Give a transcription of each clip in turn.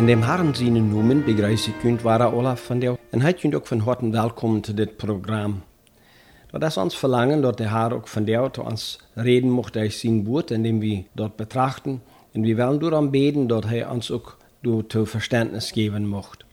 In dem Herren seine noemen begrijzen kunt waren Olaf van der. En hij kunt ook van harte welkom te dit programma. Dat is verlangen dat de Herr ook van der zu ons reden mocht durch zijn woord, indem wir dort betrachten. En wir wollen door beten, hij ons ook door te Verständnis geben mocht.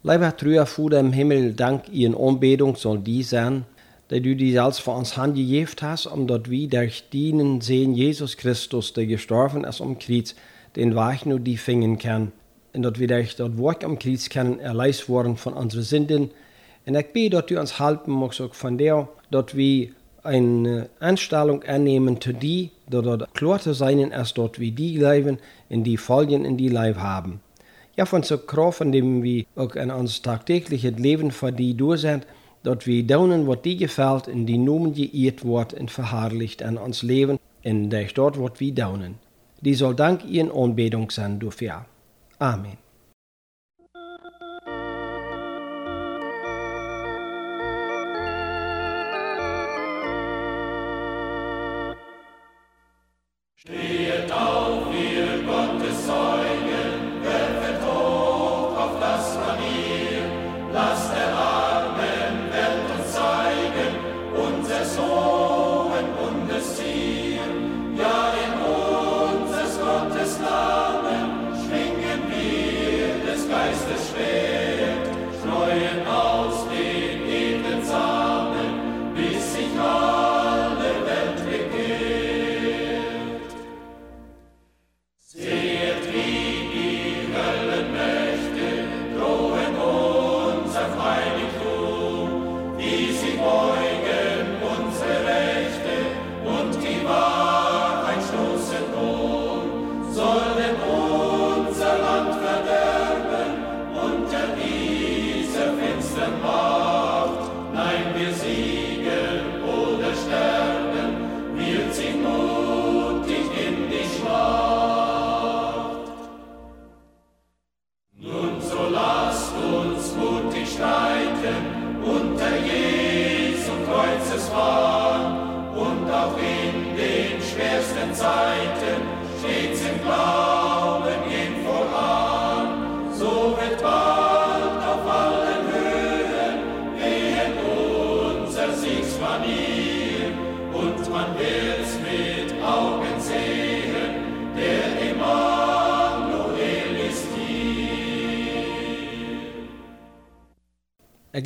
Lieber Trüer Vater im Himmel, dank Ihren Anbetung soll die sein, dass du die selbst für uns handgegeben hast, um dort wir durch dienen sehen Jesus Christus, der gestorben ist am Kreuz, den Weg nur die fingen kann. Und dass wir durch dort Wort am Kreuz können erleist worden von unseren Sünden. Und ich bete, dass du uns helfen magst, auch von der, dass wir eine Anstellung annehmen zu die, dort klar zu sein ist, dort wie die leben, in die Folgen in die Leib haben. Ja, von so Kraft, indem wir auch in uns tagtägliches Leben für die durch sind, dass wir tun, was die gefällt, in die Nomen geirrt wird und verherrlicht an uns Leben, in der dort, was wir tun. Die soll dank ihren Anbetung sein dafür. Amen. Steht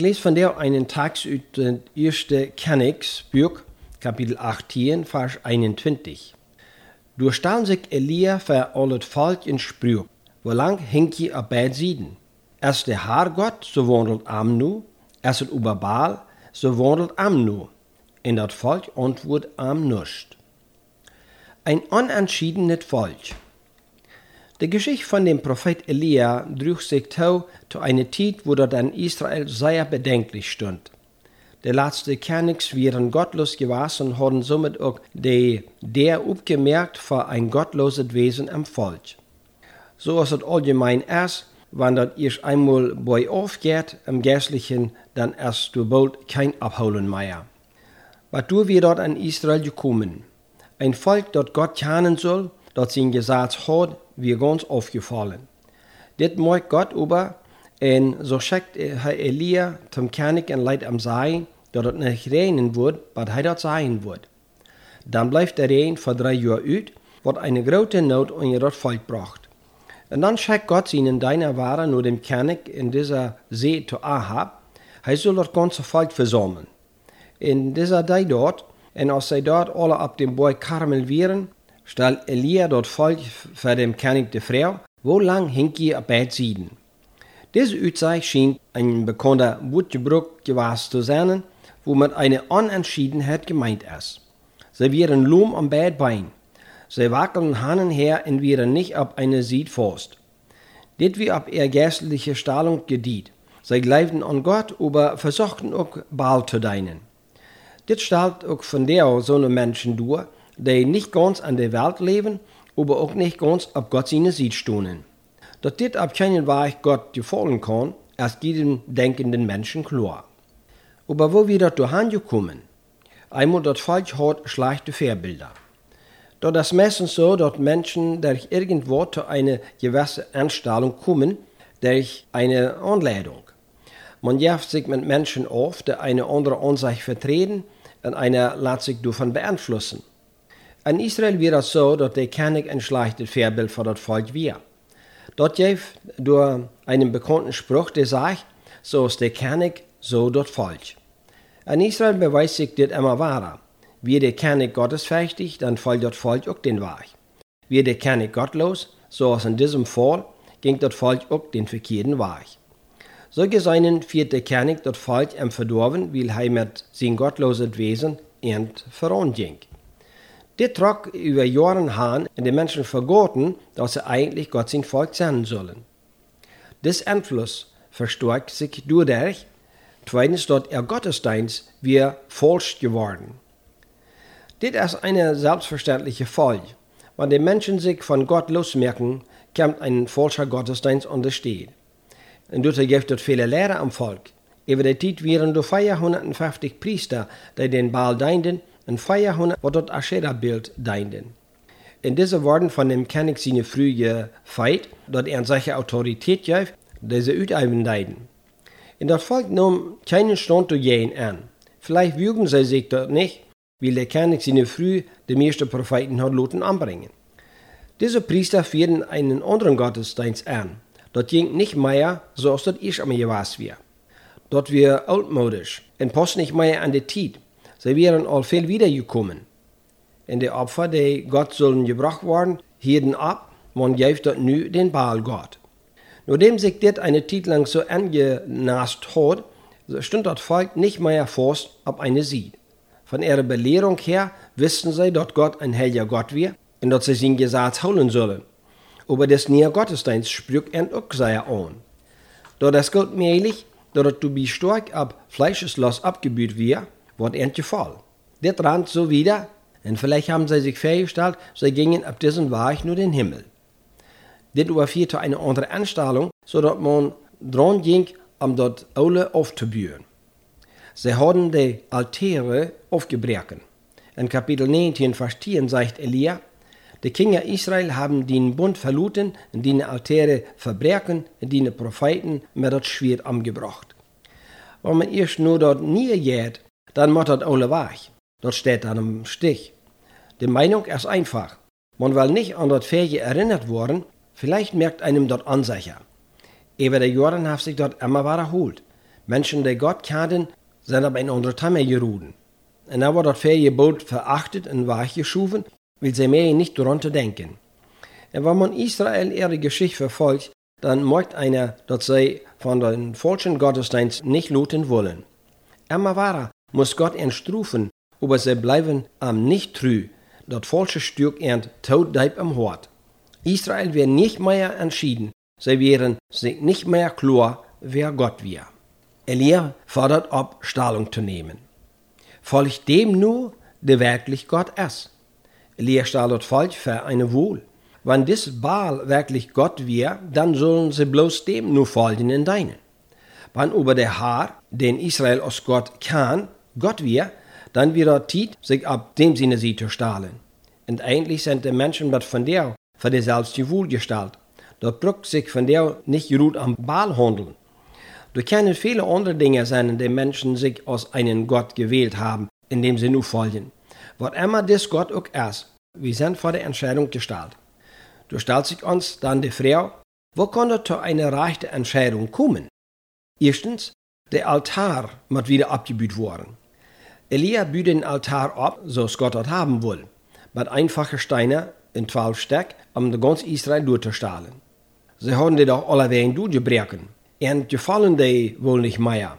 Ich lese von der einen Text aus dem 1. Königsbuch, Kapitel 18, Vers 21. Du staan sich Elia für alles Volk in Sprüch, wo lang je op beide Sieden. Als der Haar Gott, so wandelt am nu, als het über Baal, so wandelt am nu. En dat Volk antwoordt am nust. Ein unentschiedenes Volk. Die Geschichte von dem Prophet Elia trug sich zu, einer Zeit, wo dort an Israel sehr bedenklich stund. Die letzte Königs wären gottlos gewesen und haben somit auch die, der aufgemerkt für ein gottloses Wesen am Volk. So ist es allgemein erst, wenn das erst einmal bei aufgeht im Geistlichen, dann erst du bald kein Abholen mehr. Was du wir dort an Israel gekommen? Ein Volk, das Gott kennen soll, das sein Gesetz hat, wir ganz aufgefallen. Dit mag Gott aber, en so schickt Herr Elia zum König en Leid am Sein, dat het nicht regnen wird, was hij dat sein wird. Dann bleibt der Regen für drei Jahre uit, wat eine große Not in das Volk bracht. Und dann schickt Gott ihnen deiner Ware nur dem König in dieser See zu Ahab, hij soll das ganze Volk versammeln. In dieser Zeit dort, und als sie dort alle ab dem Berg Karmel wären, stellt Elia dort Volk für den König die Frau, wo lang je op beide Sieden. Diese Utzeit schien ein bekannter Wortgebrauch gewesen zu sein, wo mit einer Unentschiedenheit gemeint ist. Sie wären lohm am beiden Bein. Sie wackeln und her und wären nicht ab einer Sied fast. Dit wie ab ihr geistliche Stellung gediet. Sie glaubten an Gott, aber versuchten auch Baal zu dienen. Dit stellt auch von der so eine Menschen durch, die nicht ganz an der Welt leben, aber auch nicht ganz ab Gott seine Sied stohnen. Dass dit ab keinen Weg Gott gefallen kann, erst jedem denkenden Menschen klar. Aber wo wir dort gekommen? Einmal das Volk hat schlechte Vorbilder. Dort ist meistens so, dass Menschen durch irgendwo zu einer gewissen Anstellung kommen, durch eine Anleitung. Man jaft sich mit Menschen auf, die eine andere Ansicht vertreten und einer lässt sich davon beeinflussen. In Israel wird es so, dass der König ein schlechtes Vorbild für das Volk war. Dort gibt durch einen bekannten Spruch, der sagt, so ist der König, so das Volk. In Israel beweist sich das immer wahrer. Wie der König gottesfürchtig, dann folgt das Volk auch den Weg. Wie der König gottlos, so als in diesem Fall, ging das Volk auch den verkehrten Weg. So gesehen führt der König das Volk im Verdorben, weil er mit sein gottlosen Wesen end voran ging. Dit trok über Jahre hin und die Menschen vergoten, dass sie eigentlich Gott sein Volk sein sollen. This Einfluss verstärkt sich dadurch, zweitens, dass ihr Gottesdienst wir falsch geworden. Dit ist eine selbstverständliche Folge. Wenn die Menschen sich von Gott losmerken, kommt ein falscher Gottesdienst untersteht. Und dort gibt es viele Lehrer am Volk. Über die Zeit waren nur 450 Priester, die den Baal dienten, und 400, wo das Aschera-Bild dienten. In diese Worten von dem König seine frühe Feit, dass er solche Autorität gibt, diese utüben dienten. In das Volk nahm keinen Stand zu gehen an. Vielleicht würgen sie sich dort nicht, weil der König seine früh die meisten Propheten hat lassen anbringen. Diese Priester führten einen anderen Gottesdienst an. Das ging nicht mehr, so als das ich am wäre. Dort wir altmodisch und passt nicht mehr an die Zeit. Sie wären all viel wiedergekommen. In die Opfer, die Gott sollen gebracht worden, hielten ab, man gibt dort nu den Baal Gott. Nachdem sich das eine Zeit lang so angenast hat, stund das Volk nicht mehr fast auf eine Sied. Von ihrer Belehrung her wussten sie, dass Gott ein heiliger Gott wäre und dass sie sein Gesetz holen sollen. Aber das näher Gottesdienst spricht er auch sehr an. Da das gilt mählich, dass du bist stark ab Fleischeslos abgebüht wird, wird Fall. Das rand so wieder, und vielleicht haben sie sich festgestellt, sie gingen ab diesem Weg nur den Himmel. Das überfiel eine andere Anstellung, so dass man dran ging, um dort alle aufzubühen. Sie haben die Altäre aufgebrochen. In Kapitel 19, Vers 10 sagt Elia, die Kinder Israel haben den Bund verluten und die Altäre verbrechen die Propheten mit das Schwert umgebracht. Wenn man erst nur dort nie geht, dann muss das alle weg. Dort steht dann im Stich. Die Meinung ist einfach. Man will nicht an das Ferien erinnert worden, vielleicht merkt einem dort unsicher. Über die Jahre hat sich dort immer wiederholt. Menschen, die Gott kannten, sind aber in andere Tamme geruden. Und dann wird das Ferienboot verachtet und weggeschoben, weil sie mehr nicht daran zu denken. Und wenn man Israel ihre Geschichte verfolgt, dann merkt einer, dass sie von den falschen Gottesdienst nicht looten wollen. Immer wahrer muss Gott ihn strufen, aber sie bleiben am nicht trü, das falsche Stück ernt tot deib am Hort. Israel wird nicht mehr entschieden, sie wären sich nicht mehr klar, wer Gott wir. Elia fordert ab, Stellung zu nehmen. Folgt dem nur, der wirklich Gott ist. Elia stellt Volk für eine Wohl. Wenn dies Baal wirklich Gott wäre, dann sollen sie bloß dem nur folgen in deinen. Wenn aber der Herr, den Israel aus Gott kann, Gott wäre, dann wird Zeit, sich ab dem Sinne sie zu stahlen. Und eigentlich sind die Menschen mit von der für die selbst die Wohlgestalt. Dort brückt sich von der nicht gut am Baal handeln. Da können viele andere Dinge sein, die Menschen sich aus einem Gott gewählt haben, indem sie nur folgen. Was immer das Gott auch ist, wir sind vor der Entscheidung gestellt. Du stellt sich uns dann die Frage, wo kann es zu einer rechten Entscheidung kommen? Erstens, der Altar muss wieder abgebüht worden. Elia büht den Altar ab, so es Gott hat haben will, mit einfachen Steinen in zwölf Stück, um ganz Israel durchzustahlen. Sie haben die doch alle wegen durchgebrochen. En gefallen die wohl nicht mehr.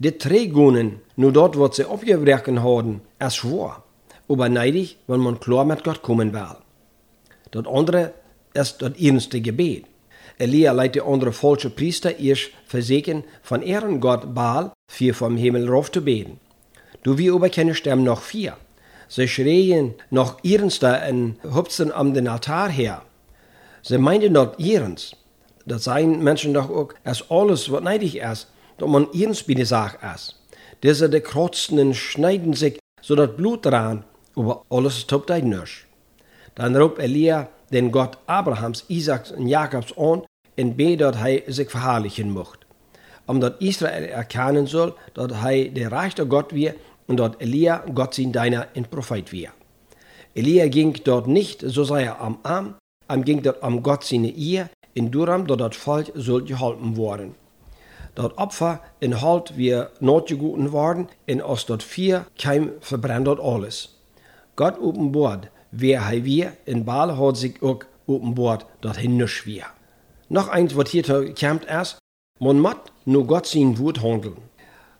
Die Trägunen, nur dort, wo sie abgebrochen haben, ist schwor. Aber neidig, wenn man klar mit Gott kommen will. Das andere ist das ernste Gebet. Elia leitet die andere falsche Priester erst verseken von ihren Gott Baal, vier vom Himmel rauf zu beten. Du wie aber keine sterben noch vier. Sie schreien noch ihrens und hupsen am den Altar her. Sie meinten dort ihrens. Dat zijn Menschen doch auch, als alles was neidig ist, dass man ihrens bei der Sache ist. Diese de krotzen und schneiden sich, so dat Blut dran, aber alles tut ein nicht. Dann roept Elia den Gott Abrahams, Isaaks en Jakobs aan en beet dat hij zich verherrlichen mocht. Omdat Israël erkennen soll, dat hij de rechte Gott weer und dort Elia Gott sein Deiner in Prophet wir. Elia ging dort nicht, so sei er am Arm, am ging dort am Gott seine Ehe, in Duram, dort das Volk soll geholfen worden. Dort Opfer in Halt wir notgeguten worden, in Ost dort vier keim verbrennt dort alles. Gott openbord, wer hij wir, in Baal hat sich auch openbord dorthin nicht wir. Noch eins, was hier kommt erst, man muss nur Gott sein Wort handeln.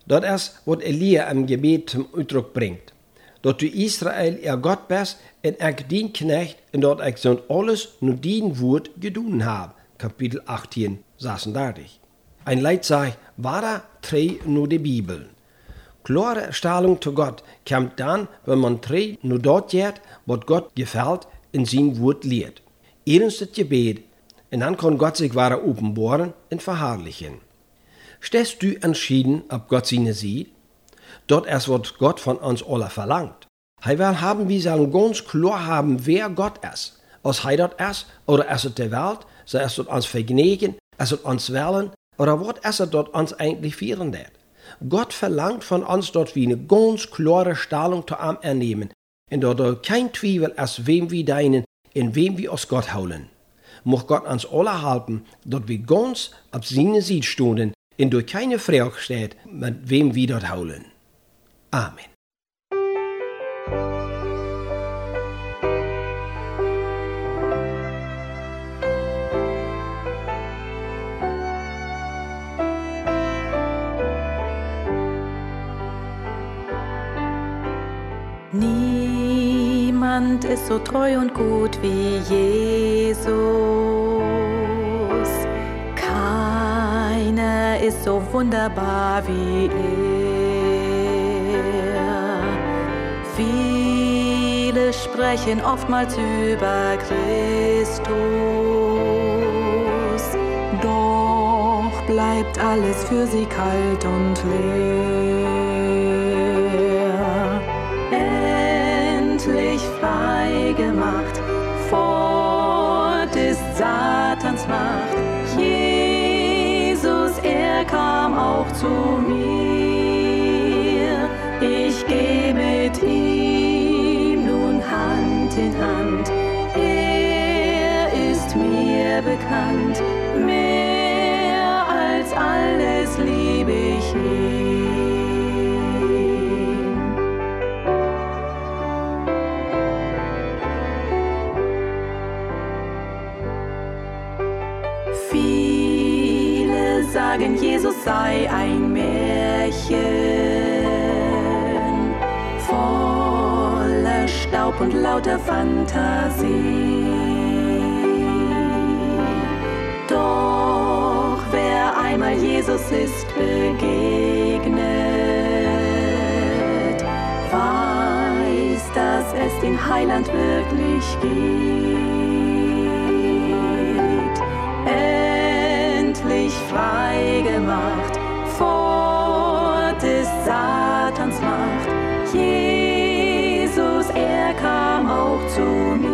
Dat is wat Elia im Gebet zum Ausdruck bringt. Dat du Israel ihr Gott bist en ik dien knecht en dat ik zo'n alles nur dien Wort gedun habe. Kapitel 18, 36. Ein Leid sagt, war drei nur die Bibel. Klare Stellung zu Gott kommt dann, wenn man drei nur dort geht, was Gott gefällt, in sein Wort lehrt. Erstens das Gebet, und dann kann Gott sich wahre offenbaren und verherrlichen. Stehst du entschieden, ob Gott seine sieht? Dort erst wird Gott von uns alle verlangt. Hij will haben, wir sollen ganz klar haben, wer Gott ist. Als hij dat ist, oder ist es der Welt, so ist es uns vergnügen, ist es uns wollen, oder was es dort uns eigentlich führen wird. Gott verlangt von uns dort wie eine ganz klare Stellung zu ihm ernehmen, und dort kein Zweifel ist, wem wir deinen, in wem wir aus Gott holen. Mocht Gott uns alle halten, dort wir ganz auf seine Seite stunden, in durch keine Frage steht, mit wem wir dort holen. Amen. Niemand ist so treu und gut wie Jesus. Ist so wunderbar wie er. Viele sprechen oftmals über Christus. Doch bleibt alles für sie kalt und leer. Endlich frei gemacht vor des Satans Macht. Kam auch zu mir. Ich gehe mit ihm nun Hand in Hand. Er ist mir bekannt. Sei ein Märchen, voller Staub und lauter Fantasie. Doch wer einmal Jesus ist begegnet, weiß, dass es den Heiland wirklich gibt. Gemacht vor des Satans Macht. Jesus, er kam auch zu mir.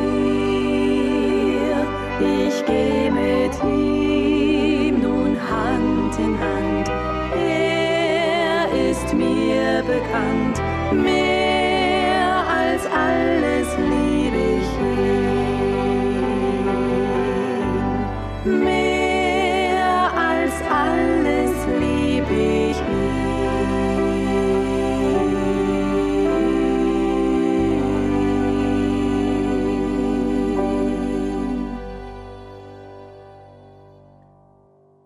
Ich gehe mit ihm nun Hand in Hand. Er ist mir bekannt.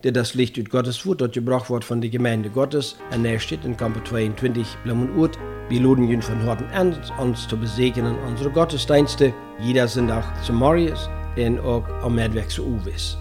Der das Licht ut Gottes Wort, das gebracht wird von der Gemeinde Gottes, an der steht in Kampo 22 Blumenurt. Wir luden ihn von Horten an, uns zu besegnen unsere Gottesdienste. Jeder sind auch zu Marius und auch am Mehrweg zu Uwis.